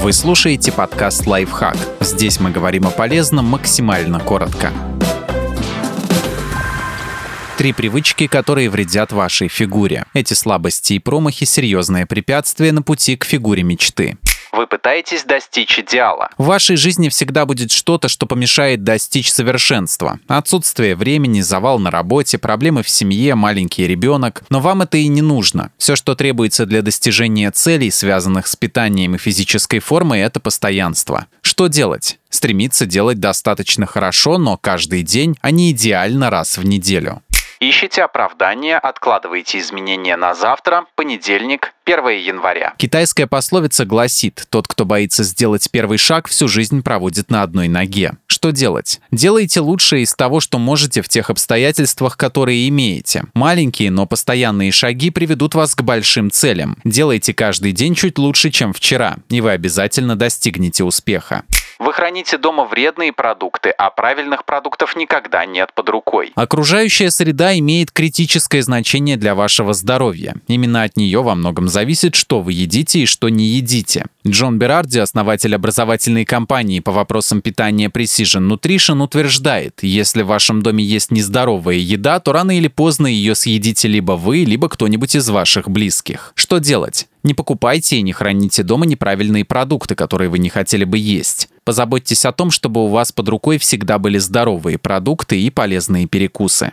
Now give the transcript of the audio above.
Вы слушаете подкаст «Лайфхак». Здесь мы говорим о полезном максимально коротко. Три привычки, которые вредят вашей фигуре. Эти слабости и промахи – серьезное препятствие на пути к фигуре мечты. Вы пытаетесь достичь идеала. В вашей жизни всегда будет что-то, что помешает достичь совершенства. Отсутствие времени, завал на работе, проблемы в семье, маленький ребенок. Но вам это и не нужно. Все, что требуется для достижения целей, связанных с питанием и физической формой, это постоянство. Что делать? Стремиться делать достаточно хорошо, но каждый день, а не идеально раз в неделю. Ищите оправдания, откладывайте изменения на завтра, понедельник, 1 января. Китайская пословица гласит, тот, кто боится сделать первый шаг, всю жизнь проводит на одной ноге. Что делать? Делайте лучшее из того, что можете в тех обстоятельствах, которые имеете. Маленькие, но постоянные шаги приведут вас к большим целям. Делайте каждый день чуть лучше, чем вчера, и вы обязательно достигнете успеха. Вы храните дома вредные продукты, а правильных продуктов никогда нет под рукой. Окружающая среда имеет критическое значение для вашего здоровья. Именно от нее во многом зависит, что вы едите и что не едите. Джон Берарди, основатель образовательной компании по вопросам питания Precision Nutrition, утверждает, если в вашем доме есть нездоровая еда, то рано или поздно ее съедите либо вы, либо кто-нибудь из ваших близких. Что делать? Не покупайте и не храните дома неправильные продукты, которые вы не хотели бы есть. Позаботьтесь о том, чтобы у вас под рукой всегда были здоровые продукты и полезные перекусы.